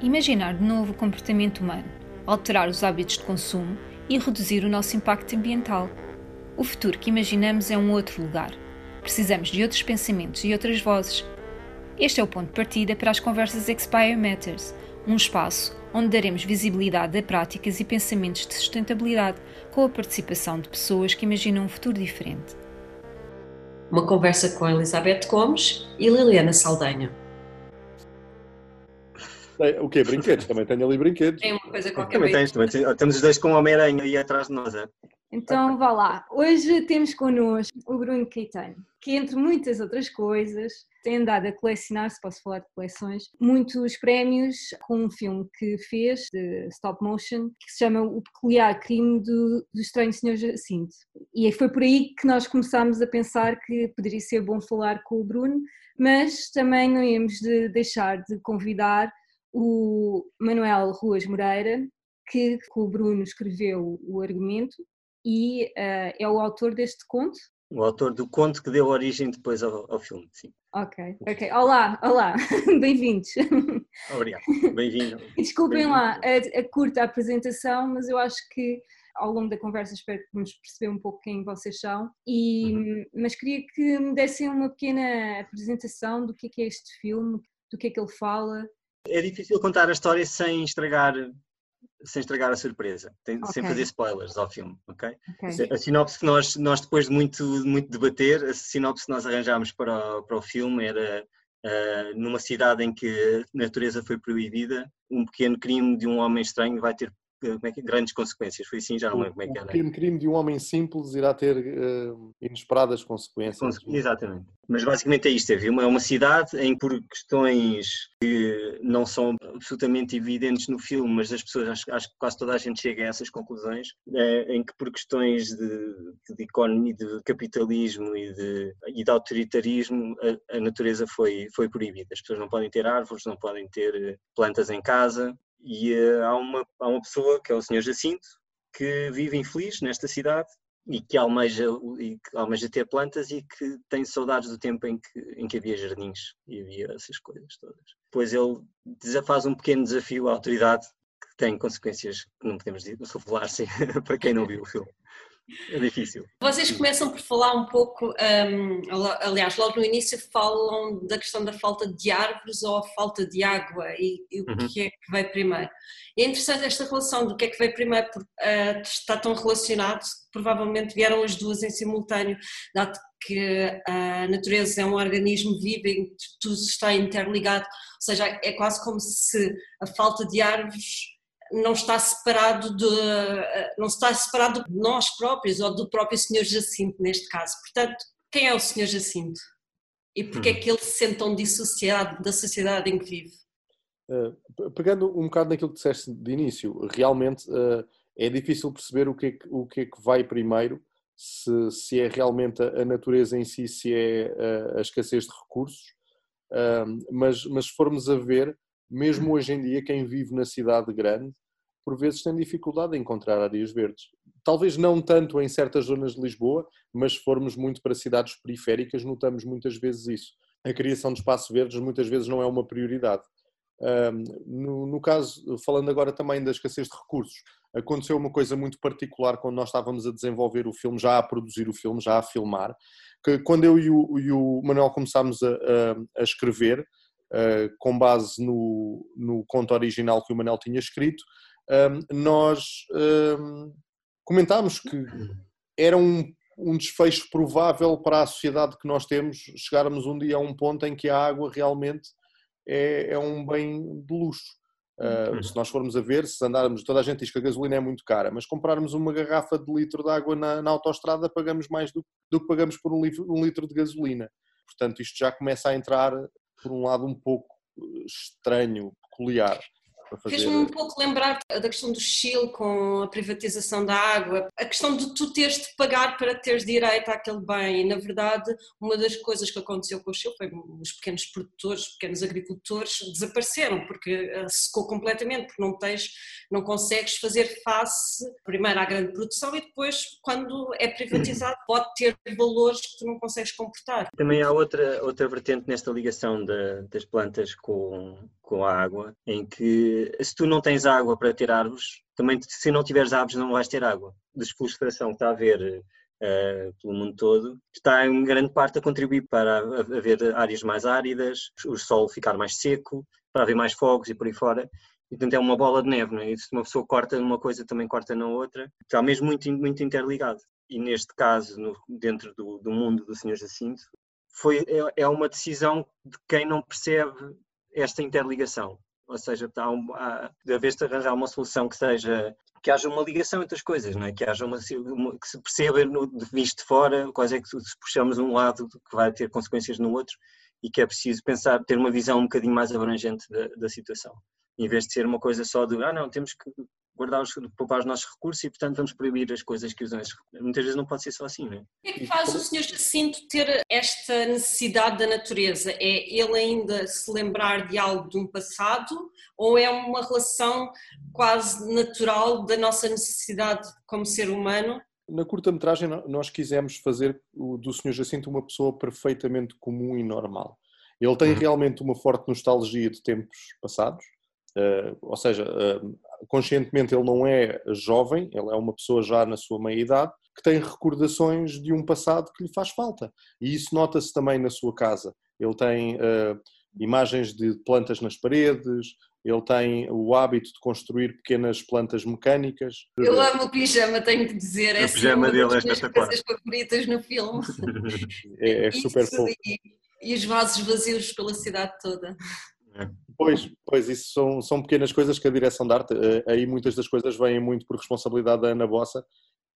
Imaginar de novo o comportamento humano, alterar os hábitos de consumo e reduzir o nosso impacto ambiental. O futuro que imaginamos é um outro lugar. Precisamos de outros pensamentos e outras vozes. Este é o ponto de partida para as conversas Expire Matters, um espaço onde daremos visibilidade a práticas e pensamentos de sustentabilidade com a participação de pessoas que imaginam um futuro diferente. Uma conversa com Elizabeth Gomes e Liliana Saldanha. O quê? Brinquedos? Também tenho ali brinquedos. Tem uma coisa qualquer. Também tens, também tens. Temos os dois com o Homem-Aranha aí atrás de nós. É? Então vá lá. Hoje temos connosco o Bruno Caetano, que entre muitas outras coisas tem andado a colecionar, se posso falar de coleções, muitos prémios com um filme que fez de stop motion que se chama O Peculiar Crime do, do Estranho Senhor Jacinto. E foi por aí que nós começámos a pensar que poderia ser bom falar com o Bruno, mas também não íamos de deixar de convidar o Manuel Ruas Moreira, que com o Bruno escreveu o argumento e uh, é o autor deste conto. O autor do conto que deu origem depois ao, ao filme, sim. Ok, ok. Olá, olá, bem-vindos. Obrigado, bem-vindo. Desculpem bem lá a, a, curta apresentação, mas eu acho que ao longo da conversa espero que vamos perceber um pouco quem vocês são, e, uhum. mas queria que me dessem uma pequena apresentação do que é, que é este filme, do que é que ele fala, é difícil contar a história sem estragar sem estragar a surpresa, Tem, okay. sem fazer spoilers ao filme, ok? okay. A sinopse que nós, nós depois de muito, muito debater, a sinopse que nós arranjámos para o, para o filme era uh, numa cidade em que a natureza foi proibida, um pequeno crime de um homem estranho vai ter como é que, grandes consequências. Foi assim, já não lembro como é que era. O pequeno crime de um homem simples irá ter uh, inesperadas consequências. Exatamente. Mas basicamente é isto, é uma, é uma cidade em que por questões que não são absolutamente evidentes no filme, mas as pessoas, acho, acho que quase toda a gente chega a essas conclusões, é, em que por questões de, de economia, de capitalismo e de, e de autoritarismo, a, a natureza foi, foi proibida. As pessoas não podem ter árvores, não podem ter plantas em casa, e uh, há, uma, há uma pessoa, que é o Senhor Jacinto, que vive infeliz nesta cidade e que almeja, e que almeja ter plantas e que tem saudades do tempo em que, em que havia jardins e havia essas coisas todas. Depois ele faz um pequeno desafio à autoridade que tem consequências que não podemos revelar para quem não viu o filme. É difícil. Vocês começam por falar um pouco, um, aliás, logo no início falam da questão da falta de árvores ou a falta de água e, e o uhum. que é que veio primeiro. E é interessante esta relação do que é que veio primeiro, porque uh, está tão relacionado provavelmente vieram as duas em simultâneo, dado que a natureza é um organismo vivo em que tudo está interligado, ou seja, é quase como se a falta de árvores não está separado de não está separado de nós próprios ou do próprio Senhor Jacinto neste caso. Portanto, quem é o Senhor Jacinto? E porquê é que ele se sente tão dissociado da sociedade em que vive? Uh, pegando um bocado naquilo que disseste de início, realmente uh, é difícil perceber o que é que, o que, é que vai primeiro, se, se é realmente a natureza em si, se é a, a escassez de recursos, uh, mas, mas se formos a ver, mesmo hoje em dia, quem vive na cidade grande, por vezes tem dificuldade em encontrar áreas verdes. Talvez não tanto em certas zonas de Lisboa, mas se formos muito para cidades periféricas, notamos muitas vezes isso. A criação de espaços verdes muitas vezes não é uma prioridade. No, caso, falando agora também da escassez de recursos, aconteceu uma coisa muito particular quando nós estávamos a desenvolver o filme, já a produzir o filme, já a filmar, que quando eu e o, Manuel começámos a escrever, uh, com base no, no conto original que o Manel tinha escrito, um, ehm, nós um, ehm, comentámos que era um, um desfecho provável para a sociedade que nós temos chegarmos um dia a um ponto em que a água realmente é, é um bem de luxo. Uh, se nós formos a ver, se andarmos, toda a gente diz que a gasolina é muito cara, mas comprarmos uma garrafa de litro de água na, na autostrada pagamos mais do, do que pagamos por um um litro de gasolina. Portanto, isto já começa a entrar por um lado um pouco eh, estranho, peculiar. Fazer. Fez-me um pouco lembrar da questão do Chile com a privatização da água, a questão de tu teres de pagar para teres direito àquele bem. E, na verdade, uma das coisas que aconteceu com o Chile foi os pequenos produtores, os pequenos agricultores desapareceram porque eh, secou completamente, porque não tens, não consegues fazer face primeiro à grande produção e depois, quando é privatizado, pode ter valores que tu não consegues comportar. Também há outra, outra vertente nesta ligação de, das plantas com, com a água, em que se tu não tens água para ter árvores, também se não tiveres árvores não vais ter água. Desflorestação que está a haver uh, pelo mundo todo, está em grande parte a contribuir para haver áreas mais áridas, o solo ficar mais seco, para haver mais fogos e por aí fora. Portanto, é uma bola de neve, não é? Se uma pessoa corta numa coisa, também corta na outra. Está mesmo muito, muito interligado. E neste caso, no, dentro do, do mundo do Sr. Jacinto, foi, é, é uma decisão de quem não percebe esta interligação. Ou seja, há, um, há, de vez de arranjar uma solução que seja que haja uma ligação entre as coisas, não é? que haja uma, uma que se perceba no, de visto de fora quais é que se puxamos um lado que vai ter consequências no outro e que é preciso pensar, ter uma visão um bocadinho mais abrangente da, da situação, em vez de ser uma coisa só de, ah não, temos que guardar os, poupar os nossos recursos e, portanto, vamos proibir as coisas que usam esses recursos. Muitas vezes não pode ser só assim, não é? O que é que faz o Sr. Jacinto ter esta necessidade da natureza? É ele ainda se lembrar de algo de um passado ou é uma relação quase natural da nossa necessidade como ser humano? Na curta-metragem, nós quisemos fazer do Sr. Jacinto uma pessoa perfeitamente comum e normal. Ele tem uhum. realmente uma forte nostalgia de tempos passados, Uh, ou seja, uh, conscientemente ele não é jovem, ele é uma pessoa já na sua meia-idade, que tem recordações de um passado que lhe faz falta. E isso nota-se também na sua casa. Ele tem uh, imagens de plantas nas paredes, ele tem o hábito de construir pequenas plantas mecânicas. Eu amo o pijama, tenho que dizer. É o pijama dele é espetacular. coisas favoritas no filme. é, é super fofo. E, e os vasos vazios pela cidade toda. Pois, pois, isso são, são pequenas coisas que a direção de arte, eh, aí muitas das coisas vêm muito por responsabilidade da Ana Bossa,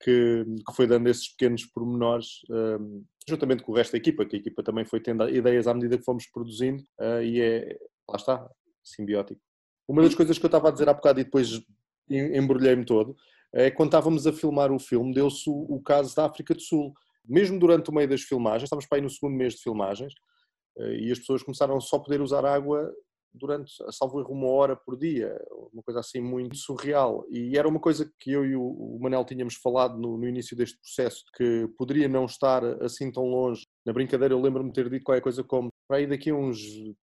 que, que foi dando esses pequenos pormenores, um, juntamente com o resto da equipa, que a equipa também foi tendo ideias à medida que fomos produzindo, uh, e é, lá está, simbiótico. Uma das coisas que eu estava a dizer há bocado e depois embrulhei-me todo, é quando estávamos a filmar o filme, deu-se o, o, caso da África do Sul. Mesmo durante o meio das filmagens, estávamos para aí no segundo mês de filmagens, uh, e as pessoas começaram só a poder usar água durante, salvo erro, uma hora por dia, uma coisa assim muito surreal. E era uma coisa que eu e o Manel tínhamos falado no, no início deste processo, que poderia não estar assim tão longe. Na brincadeira, eu lembro-me de ter dito qualquer coisa como para aí daqui a uns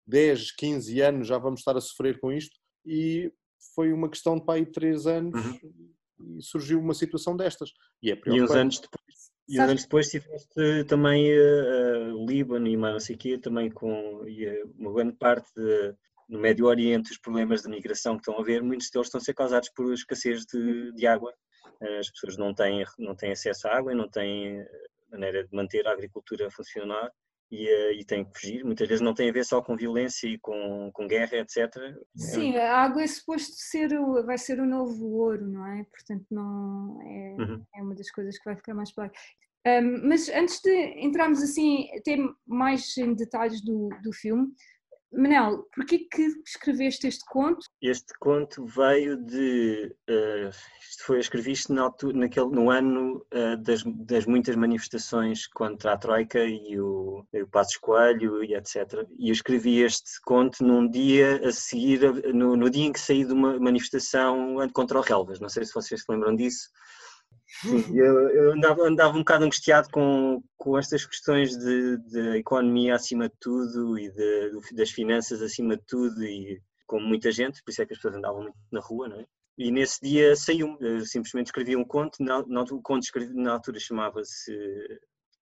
10, 15 anos já vamos estar a sofrer com isto. E foi uma questão de para aí 3 anos uhum. e surgiu uma situação destas. E, é e uns anos depois. E uns anos depois tiveste também uh, uh, Líbano e mais não sei o quê, também com e, uh, uma grande parte de, no Médio Oriente, os problemas de migração que estão a haver, muitos deles estão a ser causados por escassez de, de água. As pessoas não têm, não têm acesso à água e não têm maneira de manter a agricultura a funcionar e, e têm que fugir. Muitas vezes não tem a ver só com violência e com, com guerra, etc. Sim, a água é suposto ser, o, vai ser o novo ouro, não é? Portanto, não é, uhum. é uma das coisas que vai ficar mais claro. Um, mas antes de entrarmos assim, até mais em detalhes do, do filme, Manel, porquê que escreveste este conto? Este conto veio de. Uh, isto foi, escrevi na altura, naquele, no ano uh, das, das, muitas manifestações contra a Troika e o, o Passos Coelho e etc. E eu escrevi este conto num dia a seguir, no, no dia em que saí de uma manifestação contra o Relvas. Não sei se vocês se lembram disso. Sim, eu, eu andava, andava, um bocado angustiado com, com estas questões de, de economia acima de tudo e de, das finanças acima de tudo e como muita gente, por isso é que as pessoas andavam muito na rua, não é? E nesse dia saiu, simplesmente escrevi um conto, na, na, o conto escrevi, na altura chamava-se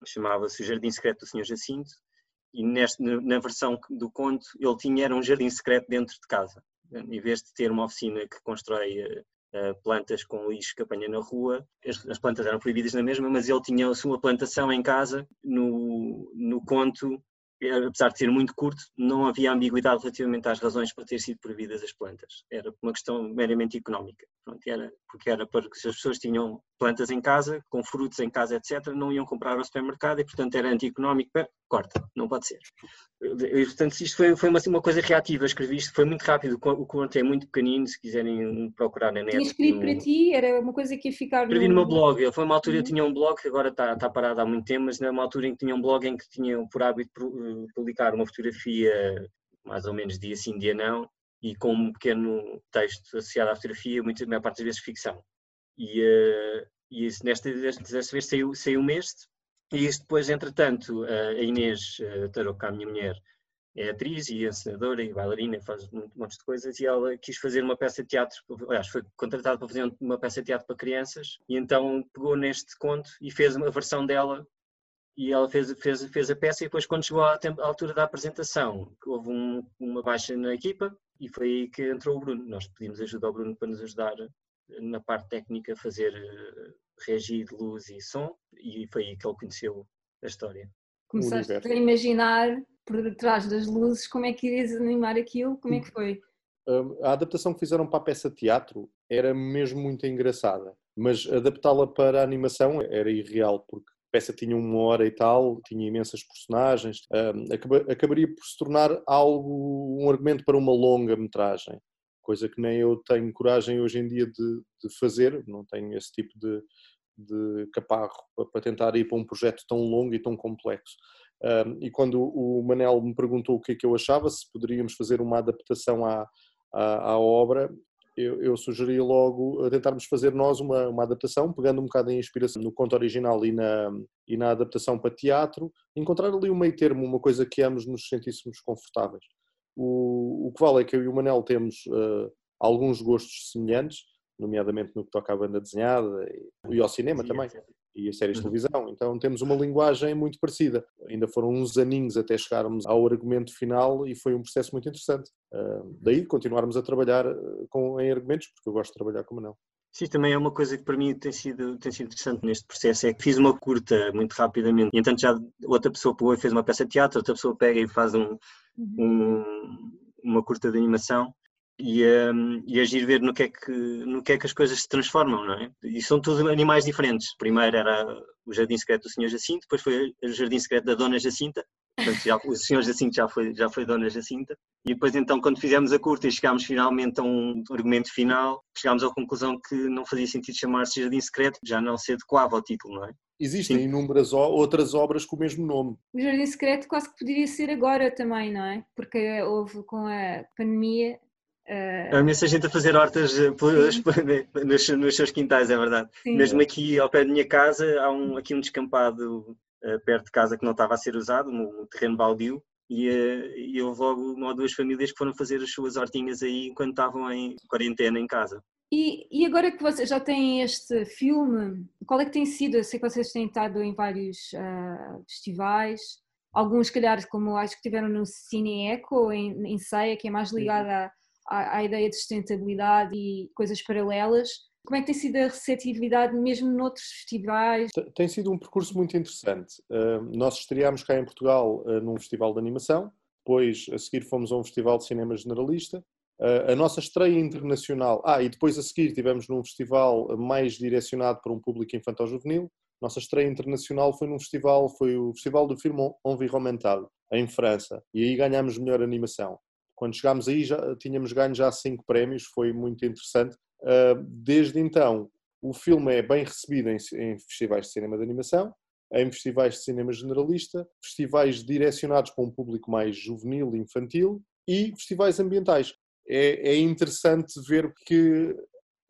chamava-se O Jardim Secreto do Senhor Jacinto e neste, na versão do conto ele tinha era um jardim secreto dentro de casa, em vez de ter uma oficina que constrói eh, plantas com lixo que apanha na rua. As, as, plantas eram proibidas na mesma, mas ele tinha a sua plantação em casa. No, no conto, apesar de ser muito curto, não havia ambiguidade relativamente às razões para ter sido proibidas as plantas. Era uma questão meramente económica. Pronto, era, porque era para que se as pessoas tinham plantas em casa, com frutos em casa, etc., não iam comprar ao supermercado e, portanto, era anti-económico corta, não pode ser. E, portanto, isto foi, foi uma, uma, coisa reativa, escrevi isto, foi muito rápido, o conto é muito pequenino, se quiserem procurar na net. Tinha escrito para ti, era uma coisa que ia ficar Escrevi no... no meu blog, foi uma altura uhum. eu tinha um blog, que agora está, está parado há muito tempo, mas era uma altura em que tinha um blog em que tinha por hábito eh, publicar uma fotografia mais ou menos dia sim, dia não, e com um pequeno texto associado à fotografia, muitas, a maior parte das vezes ficção. E, uh, e isso, nesta, desta vez saiu, saiu este, e isto depois, entretanto, a Inês Tarouca, a minha mulher, é atriz e encenadora e bailarina, faz um monte de coisas, e ela quis fazer uma peça de teatro, aliás, foi contratada para fazer uma peça de teatro para crianças, e então pegou neste conto e fez uma versão dela, e ela fez, fez, fez a peça, e depois quando chegou à, à altura da apresentação, houve um, uma baixa na equipa, e foi aí que entrou o Bruno. Nós pedimos ajuda ao Bruno para nos ajudar na parte técnica, a fazer regi de luz e som, e foi aí que ele conheceu a história. Começaste a imaginar por detrás das luzes como é que irias animar aquilo, como é que foi? Hum, a adaptação que fizeram para a peça de teatro era mesmo muito engraçada, mas adaptá-la para a animação era irreal, porque a peça tinha uma hora e tal, tinha imensas personagens, hum, acabaria por se tornar algo, um argumento para uma longa metragem, coisa que nem eu tenho coragem hoje em dia de, de fazer, não tenho esse tipo de, de caparro para tentar ir para um projeto tão longo e tão complexo. e quando o Manel me perguntou o que é que eu achava, se poderíamos fazer uma adaptação à, à, à obra, eu, eu sugeri logo tentarmos fazer nós uma, uma adaptação, pegando um bocado em inspiração no conto original e na, e na adaptação para teatro, encontrar ali um meio termo, uma coisa que ambos nos sentíssemos confortáveis. O, o que vale é que eu e o Manel temos uh, alguns gostos semelhantes, nomeadamente no que toca à banda desenhada e, ao cinema também, e a séries de uhum. televisão. Então temos uma linguagem muito parecida. Ainda foram uns aninhos até chegarmos ao argumento final e foi um processo muito interessante. Uh, daí continuarmos a trabalhar ah, com, em argumentos, porque eu gosto de trabalhar com o Manel. Sim, também é uma coisa que para mim tem sido, tem sido interessante neste processo, é que fiz uma curta muito rapidamente, e entanto já outra pessoa pegou e fez uma peça de teatro, outra pessoa pega e faz um. Um, uma curta de animação, e, um, e agir ver no que, é que, no que é que as coisas se transformam, não é? E são todos animais diferentes. Primeiro era o Jardim Secreto do Senhor Jacinto, depois foi o Jardim Secreto da Dona Jacinta, portanto já, o Senhor Jacinto já foi, já foi Dona Jacinta, e depois então quando fizemos a curta e chegámos finalmente a um argumento final, chegámos à conclusão que não fazia sentido chamar-se Jardim Secreto, já não se adequava ao título, não é? Existem Sim. inúmeras outras obras com o mesmo nome. O Jardim Secreto quase que poderia ser agora também, não é? Porque houve com a pandemia Uh... Há imensa gente a fazer hortas eh, nos, nos, seus quintais, é verdade. Sim. Mesmo aqui ao pé da minha casa, há um, aqui um descampado perto de casa que não estava a ser usado, um terreno baldio, e, uh, e houve logo uma ou duas famílias que foram fazer as suas hortinhas aí enquanto estavam em quarentena em casa. E, e, agora que vocês já têm este filme, qual é que tem sido? Eu sei que vocês têm estado em vários uh, festivais, alguns, calhar, como acho que tiveram no Cine Eco, em, em Ceia, que é mais ligada à, à, ideia de sustentabilidade e coisas paralelas. Como é que tem sido a receptividade mesmo noutros festivais? Tem sido um percurso muito interessante. Uh, nós estreámos cá em Portugal uh, num festival de animação, depois a seguir fomos a um festival de cinema generalista. Uh, a nossa estreia internacional, ah, e depois a seguir tivemos num festival mais direcionado para um público infantil-juvenil. Nossa estreia internacional foi num festival, foi o Festival do Filme Environmental, em França, e aí ganhámos melhor animação. Quando chegámos aí já tínhamos ganho já cinco prémios, foi muito interessante. Ah, desde então, o filme é bem recebido em, em festivais de cinema de animação, em festivais de cinema generalista, festivais direcionados para um público mais juvenil e infantil e festivais ambientais. É, é, interessante ver que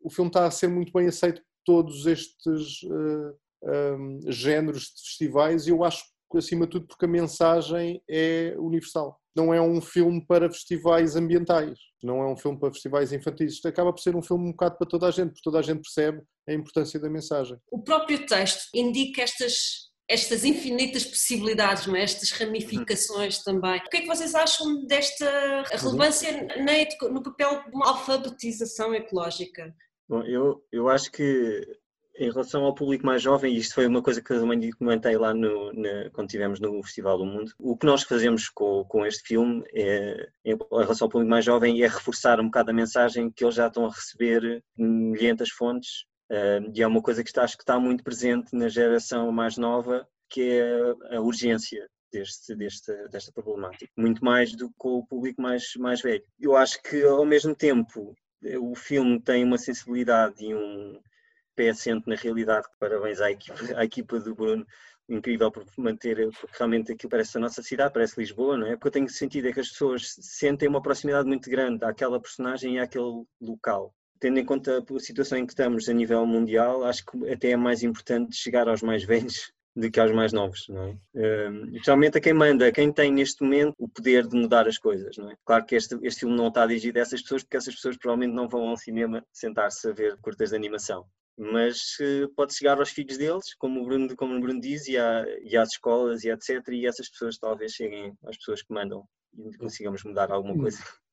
o filme está a ser muito bem aceito por todos estes uh, ah, um, géneros de festivais e eu acho acima de tudo, porque a mensagem é universal não é um filme para festivais ambientais, não é um filme para festivais infantis. Isto acaba por ser um filme um bocado para toda a gente, porque toda a gente percebe a importância da mensagem. O próprio texto indica estas estas infinitas possibilidades, não é? estas ramificações também. O que é que vocês acham desta relevância na, no papel de uma alfabetização ecológica? Bom, eu, eu acho que em relação ao público mais jovem, e isto foi uma coisa que eu também comentei lá no, quando estivemos no Festival do Mundo, o que nós fazemos com, com este filme é, em relação ao público mais jovem é reforçar um bocado a mensagem que eles já estão a receber milhentas fontes uh, e é uma coisa que está, acho que está muito presente na geração mais nova, que é a urgência deste, deste, desta problemática, muito mais do que com o público mais, mais velho. Eu acho que, ao mesmo tempo, o filme tem uma sensibilidade e um pé assente na realidade. Parabéns à equipa, à equipa do Bruno, incrível por manter, porque realmente aquilo parece a nossa cidade, parece Lisboa, não é? Porque eu tenho sentido é que as pessoas sentem uma proximidade muito grande àquela personagem e àquele local. Tendo em conta a situação em que estamos a nível mundial, acho que até é mais importante chegar aos mais velhos do que aos mais novos, não é? Especialmente a quem manda, quem tem neste momento o poder de mudar as coisas, não é? Claro que este, este filme não está dirigido a essas pessoas, porque essas pessoas provavelmente não vão ao cinema sentar-se a ver curtas de animação. Mas uh, pode chegar aos filhos deles, como o Bruno, como o Bruno diz, e, à, e às escolas e etc. E essas pessoas talvez cheguem às pessoas que mandam e consigamos mudar alguma coisa.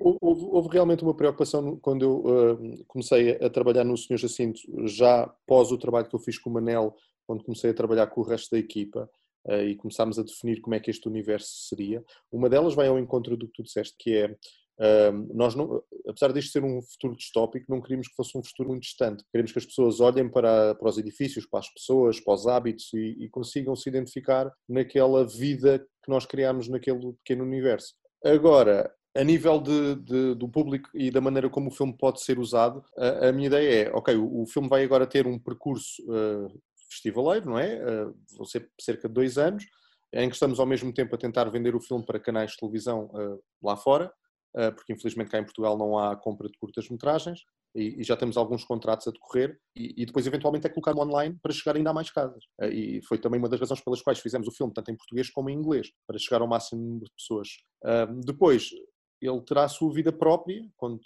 Houve, houve, realmente uma preocupação quando eu uh, comecei a trabalhar no Senhor Jacinto, já pós o trabalho que eu fiz com o Manel, quando comecei a trabalhar com o resto da equipa uh, e começámos a definir como é que este universo seria. Uma delas vai ao encontro do que tu disseste, que é nós não, apesar disto ser um futuro distópico, não queríamos que fosse um futuro muito distante. Queremos que as pessoas olhem para, para os edifícios, para as pessoas, para os hábitos e, e consigam se identificar naquela vida que nós criamos naquele pequeno universo. Agora, a nível de, de, do público e da maneira como o filme pode ser usado, a, a minha ideia é, ok, o, o, filme vai agora ter um percurso uh, festivaleiro, não é? Uh, vão ser cerca de dois anos, em que estamos ao mesmo tempo a tentar vender o filme para canais de televisão uh, lá fora, porque infelizmente cá em Portugal não há compra de curtas-metragens e, já temos alguns contratos a decorrer e, depois eventualmente é colocar online para chegar ainda a mais casas. e foi também uma das razões pelas quais fizemos o filme, tanto em português como em inglês, para chegar ao máximo número de pessoas. depois, ele terá a sua vida própria quando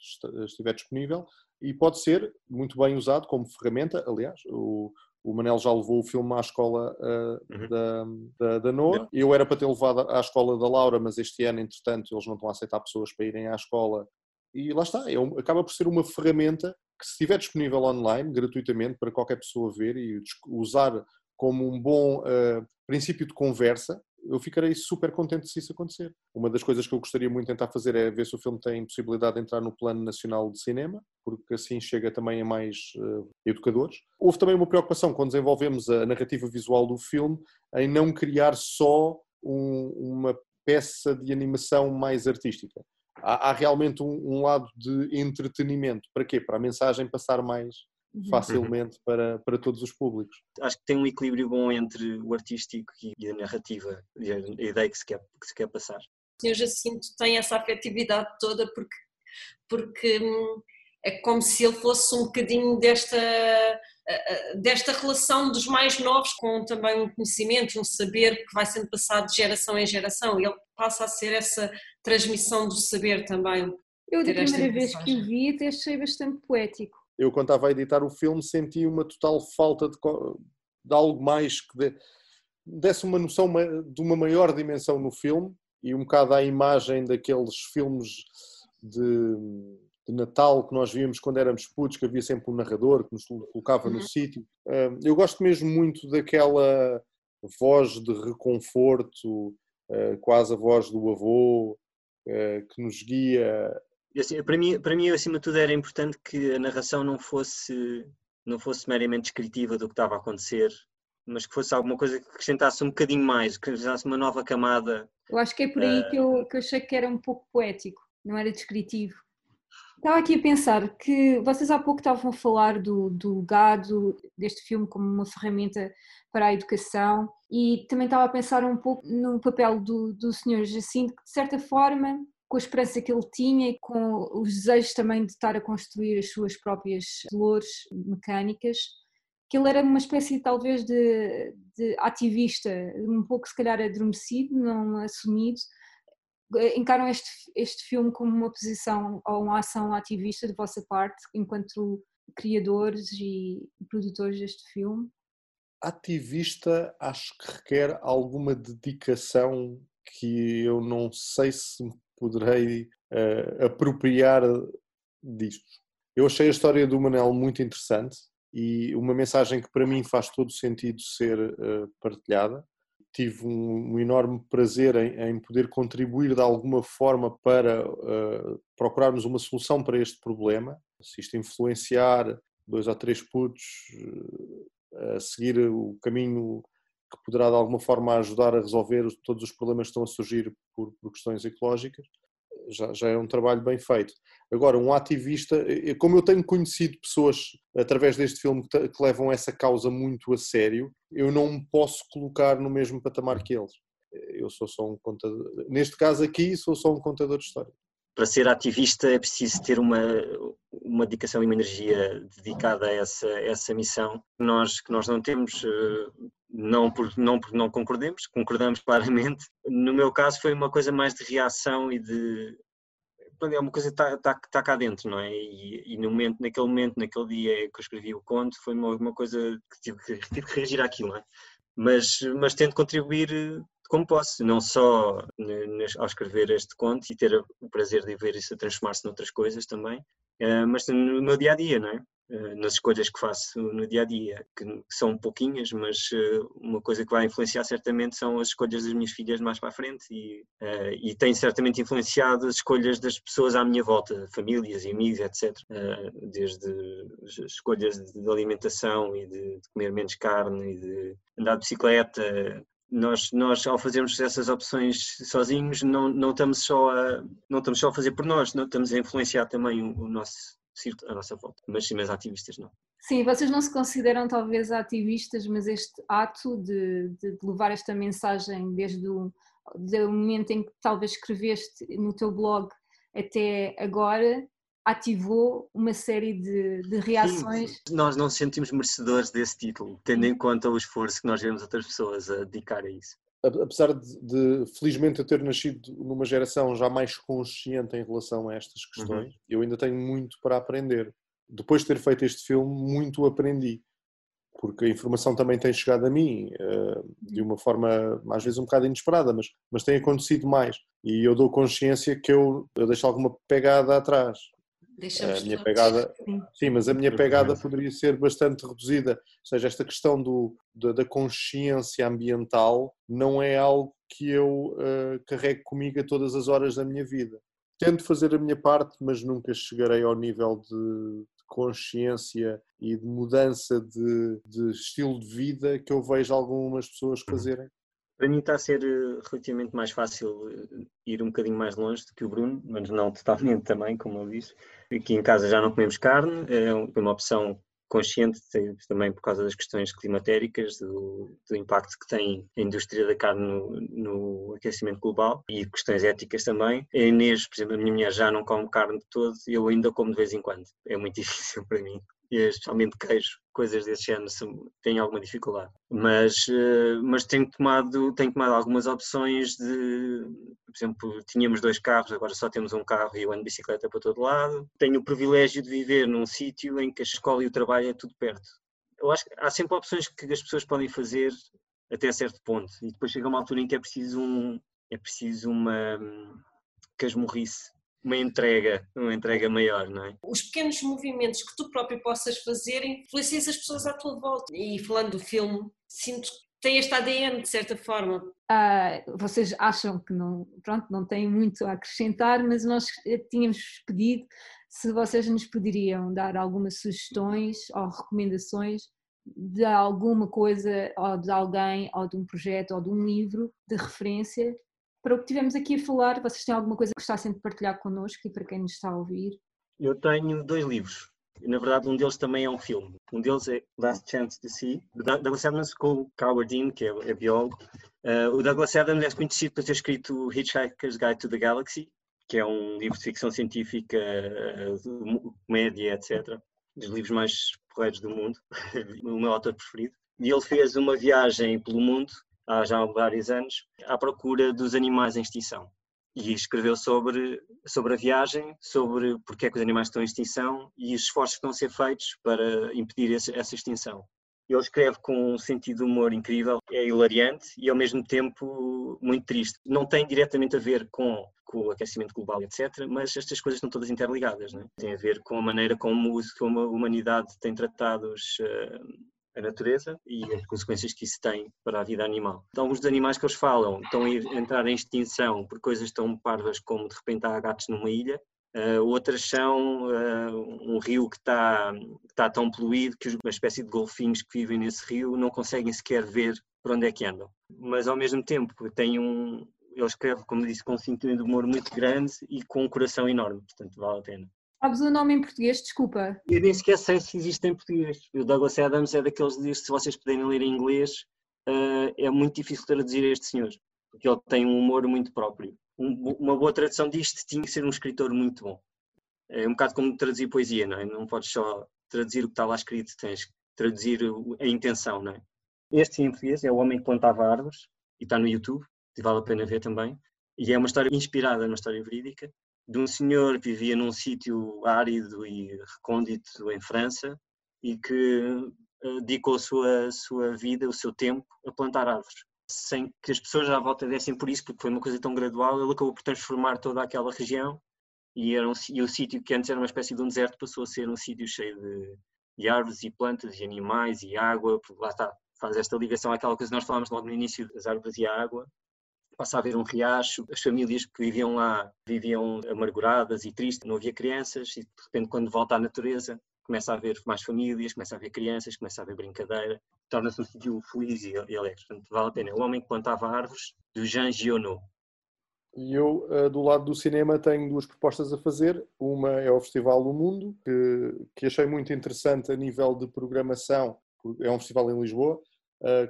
estiver disponível e pode ser muito bem usado como ferramenta. Aliás, o, o Manel já levou o filme à escola uh, uhum. da, da, da Noa. Eu era para ter levado à escola da Laura, mas este ano, entretanto, eles não estão a aceitar pessoas para irem à escola. E lá está, é um, acaba por ser uma ferramenta que, se estiver disponível online, gratuitamente, para qualquer pessoa ver e usar como um bom uh, princípio de conversa, eu ficarei super contente se isso acontecer. Uma das coisas que eu gostaria muito de tentar fazer é ver se o filme tem possibilidade de entrar no Plano Nacional de Cinema, porque assim chega também a mais uh, educadores. Houve também uma preocupação quando desenvolvemos a narrativa visual do filme em não criar só um, uma peça de animação mais artística. Há, há realmente um, um lado de entretenimento. Para quê? Para a mensagem passar mais Uhum. facilmente para, para todos os públicos. Acho que tem um equilíbrio bom entre o artístico e a narrativa e a ideia que se quer, que se quer passar. O Sr. Jacinto tem essa afetividade toda porque, porque hum, é como se ele fosse um bocadinho desta, desta relação dos mais novos com também um conhecimento, um saber que vai sendo passado de geração em geração. Ele passa a ser essa transmissão do saber também. Eu, da primeira vez que o vi, até achei bastante poético eu quando estava a editar o filme senti uma total falta de, de algo mais que de, desse uma noção de uma maior dimensão no filme e um bocado à imagem daqueles filmes de, de Natal que nós víamos quando éramos putos, que havia sempre um narrador que nos colocava no uhum. sítio. Eu gosto mesmo muito daquela voz de reconforto, eh, quase a voz do avô, eh, que nos guia Assim, para, mim, para mim, acima de tudo, era importante que a narração não fosse, não fosse meramente descritiva do que estava a acontecer, mas que fosse alguma coisa que acrescentasse um bocadinho mais, que acrescentasse uma nova camada. Eu acho que é por aí uh... que, eu, que eu achei que era um pouco poético, não era descritivo. Estava aqui a pensar que vocês há pouco estavam a falar do, do gado, deste filme, como uma ferramenta para a educação, e também estava a pensar um pouco no papel do, do Sr. Jacinto, que de certa forma com a esperança que ele tinha e com os desejos também de estar a construir as suas próprias flores mecânicas, que ele era uma espécie talvez de, de ativista, um pouco se calhar adormecido, não assumido, encaram este, este filme como uma posição ou uma ação ativista de vossa parte, enquanto criadores e produtores deste filme? Ativista acho que requer alguma dedicação que eu não sei se poderei uh, apropriar disto. Eu achei a história do Manel muito interessante e uma mensagem que para mim faz todo sentido ser uh, partilhada. Tive um, um enorme prazer em, em, poder contribuir de alguma forma para uh, procurarmos uma solução para este problema. Se isto influenciar dois ou três putos a seguir o caminho que poderá de alguma forma ajudar a resolver todos os problemas que estão a surgir por, por questões ecológicas, já, já, é um trabalho bem feito. Agora, um ativista, como eu tenho conhecido pessoas através deste filme que, que levam essa causa muito a sério, eu não me posso colocar no mesmo patamar que eles. Eu sou só um contador, neste caso aqui, sou só um contador de história para ser ativista é preciso ter uma, uma dedicação e uma energia dedicada a essa, essa missão que nós, que nós não temos, eh, não por não, por não concordemos, concordamos claramente. No meu caso foi uma coisa mais de reação e de... É uma coisa que está, está, está cá dentro, não é? E, e, no momento, naquele momento, naquele dia que eu escrevi o conto, foi uma, uma coisa que tive, que tive que reagir àquilo, não é? Mas, mas tento contribuir como posso, não só ao escrever este conto e ter o prazer de ver isso transformar-se noutras coisas também, eh, mas no meu dia a dia, não é? Eh, nas escolhas que faço no dia a dia, que são pouquinhas, mas eh, uma coisa que vai influenciar certamente são as escolhas das minhas filhas mais para a frente e, e tem certamente influenciado as escolhas das pessoas à minha volta, famílias e amigos, etc. Desde as escolhas de alimentação e de comer menos carne e de andar de bicicleta, nós, nós ao fazermos essas opções sozinhos não, não, estamos só a, não estamos só a fazer por nós, não estamos a influenciar também o, o nosso a nossa volta, mas sim, mas ativistas não. Sim, vocês não se consideram talvez ativistas, mas este ato de, de, levar esta mensagem desde o momento em que talvez escreveste no teu blog até agora, ativou uma série de, de reações. Sim, nós não sentimos merecedores desse título, tendo em conta o esforço que nós vemos outras pessoas a dedicar a isso. Apesar de, de felizmente eu ter nascido numa geração já mais consciente em relação a estas questões, uhum. eu ainda tenho muito para aprender. Depois de ter feito este filme, muito aprendi porque a informação também tem chegado a mim uh, de uma forma às vezes um bocado inesperada, mas, mas tem acontecido mais e eu dou consciência que eu, eu deixo alguma pegada atrás Deixamos a minha todos. pegada, sim. sim. mas a minha pegada poderia ser bastante reduzida. Ou seja, esta questão do, da, da consciência ambiental não é algo que eu uh, carrego comigo a todas as horas da minha vida. Tento fazer a minha parte, mas nunca chegarei ao nível de, de consciência e de mudança de, de, estilo de vida que eu vejo algumas pessoas uhum. fazerem. Para mim está a ser eh, relativamente mais fácil eh, ir um bocadinho mais longe do que o Bruno, mas não totalmente também, como eu disse. Aqui em casa já não comemos carne, é uma opção consciente também por causa das questões climatéricas, do, do impacto que tem a indústria da carne no, no, aquecimento global e questões éticas também. A Inês, por exemplo, a minha mulher já não come carne de todo, eu ainda como de vez em quando. É muito difícil para mim especialmente queijo, coisas desse género, tenho alguma dificuldade. Mas, eh, mas tenho, tomado, tenho tomado algumas opções de, por exemplo, tínhamos dois carros, agora só temos um carro e eu ando de bicicleta para todo lado. Tenho o privilégio de viver num sítio em que a escola e o trabalho é tudo perto. Eu acho que há sempre opções que as pessoas podem fazer até certo ponto e depois chega uma altura em que é preciso um, é preciso uma hum, casmurrice uma entrega, uma entrega maior, não é? Os pequenos movimentos que tu próprio possas fazer influenciam as pessoas à tua volta. E falando do filme, sinto que tem este ADN de certa forma. Ah, vocês acham que não, pronto, não tem muito a acrescentar, mas nós tínhamos pedido se vocês nos poderiam dar algumas sugestões ou recomendações de alguma coisa, ou de alguém, ou de um projeto, ou de um livro de referência para o que tivemos aqui a falar, vocês têm alguma coisa que gostassem de partilhar connosco e para quem nos está a ouvir? Eu tenho dois livros. Na verdade, um deles também é um filme. Um deles é Last Chance to See, de Douglas Adams com o Carl Dean, que é, é biólogo. Uh, o Douglas Adams é conhecido por ter escrito Hitchhiker's Guide to the Galaxy, que é um livro de ficção científica, uh, comédia, etc. Dos livros mais porreiros do mundo, o meu autor preferido. E ele fez uma viagem pelo mundo há já vários anos, à procura dos animais em extinção. E escreveu sobre, sobre a viagem, sobre porque é que os animais estão em extinção e os esforços que estão a ser feitos para impedir esse, essa extinção. Ele escreve com um sentido de humor incrível, é hilariante e ao mesmo tempo muito triste. Não tem diretamente a ver com, com o aquecimento global, etc., mas estas coisas estão todas interligadas. Né? Tem a ver com a maneira como, como a humanidade tem tratado os, uh, a natureza e as consequências que isso tem para a vida animal. Então, alguns dos animais que eles falam estão a entrar em extinção por coisas tão parvas como de repente há gatos numa ilha, Uh, outras são uh, um rio que está, está tão poluído que uma espécie de golfinhos que vivem nesse rio não conseguem sequer ver por onde é que andam. Mas ao mesmo tempo tem um, ele escreve, como disse, com um sentido de humor muito grande e com um coração enorme, portanto vale a pena. Sabes o nome em português? Desculpa. Eu nem sequer sei se existe em português. O Douglas Adams é daqueles livros, se vocês puderem ler em inglês, uh, é muito difícil traduzir este senhor, porque ele tem um humor muito próprio. Um, uma boa tradução disto tinha que ser um escritor muito bom. É um bocado como traduzir poesia, não é? Não podes só traduzir o que está lá escrito, tens que traduzir a intenção, não é? Este em português é O Homem que Plantava Árvores e está no YouTube, e vale a pena ver também. E é uma história inspirada numa história verídica de um senhor que vivia num sítio árido e recôndito em França e que eh, dedicou a sua, sua vida, o seu tempo, a plantar árvores. Sem que as pessoas à volta dessem por isso, porque foi uma coisa tão gradual, ele acabou por transformar toda aquela região e, era um, e o sítio que antes era uma espécie de um deserto passou a ser um sítio cheio de, de árvores e plantas e animais e água, porque lá está, faz esta ligação àquela coisa que nós falámos logo no início das árvores e a água, passa a haver um riacho, as famílias que viviam lá viviam amarguradas e tristes, não havia crianças, e de repente, quando volta à natureza, começa a haver mais famílias, começa a haver crianças, começa a haver brincadeira, torna-se um sítio feliz e, alegre. Portanto, vale a pena. O Homem que Plantava Árvores, do Jean Giono. E eu, eh, do lado do cinema, tenho duas propostas a fazer. Uma é o Festival do Mundo, que, que achei muito interessante a nível de programação. É um festival em Lisboa,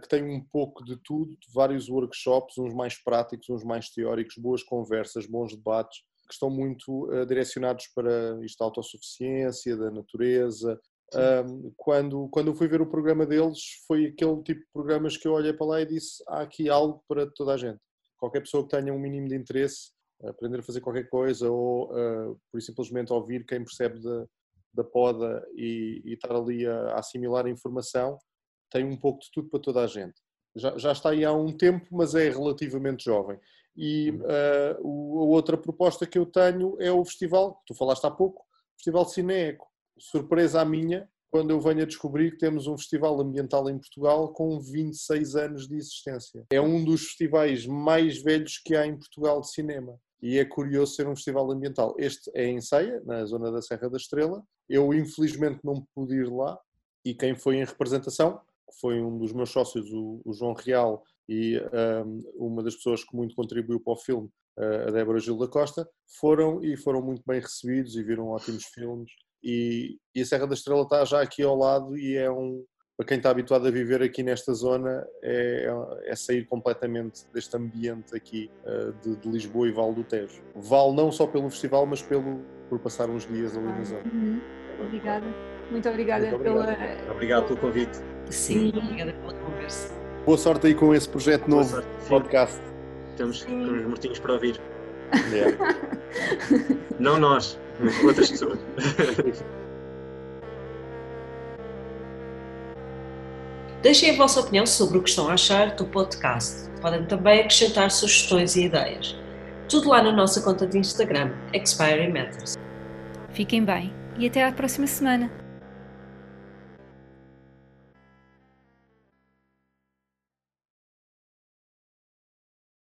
que tem um pouco de tudo, de vários workshops, uns mais práticos, uns mais teóricos, boas conversas, bons debates, que estão muito uh, direcionados para isto da autossuficiência, da natureza. Quando, quando eu fui ver o programa deles, foi aquele tipo de programas que eu olhei para lá e disse: há aqui algo para toda a gente. Qualquer pessoa que tenha um mínimo de interesse, aprender a fazer qualquer coisa ou uh, por simplesmente ouvir quem percebe da, da poda e, e estar ali a, a assimilar a informação, tem um pouco de tudo para toda a gente. Já, já está aí há um tempo, mas é relativamente jovem. E uh, a outra proposta que eu tenho é o festival, que tu falaste há pouco, Festival Cineeco. Surpresa a minha, quando eu venho a descobrir que temos um festival ambiental em Portugal com 26 anos de existência. É um dos festivais mais velhos que há em Portugal de cinema. E é curioso ser um festival ambiental. Este é em Ceia, na zona da Serra da Estrela. Eu, infelizmente, não pude ir lá. E quem foi em representação que foi um dos meus sócios, o, o João Real, e um, uma das pessoas que muito contribuiu para o filme, a Débora Gil da Costa, foram e foram muito bem recebidos e viram ótimos filmes. E, e, a Serra da Estrela está já aqui ao lado e é um, para quem está habituado a viver aqui nesta zona, é, é sair completamente deste ambiente aqui uh, de, de, Lisboa e Vale do Tejo. Vale não só pelo festival, mas pelo, por passar uns dias ali na zona. Uhum. Obrigada. Muito obrigada, Muito obrigado. pela. Obrigado pelo convite. Sim, obrigada pela conversa. Boa sorte aí com esse projeto Boa novo, sorte, podcast. Estamos, estamos mortinhos para ouvir. Yeah. Não nós, mas outras pessoas. Deixem a vossa opinião sobre o que estão a achar do podcast. Podem também acrescentar sugestões e ideias. Tudo lá na nossa conta de Instagram, Expiry Matters. Fiquem bem e até à próxima semana.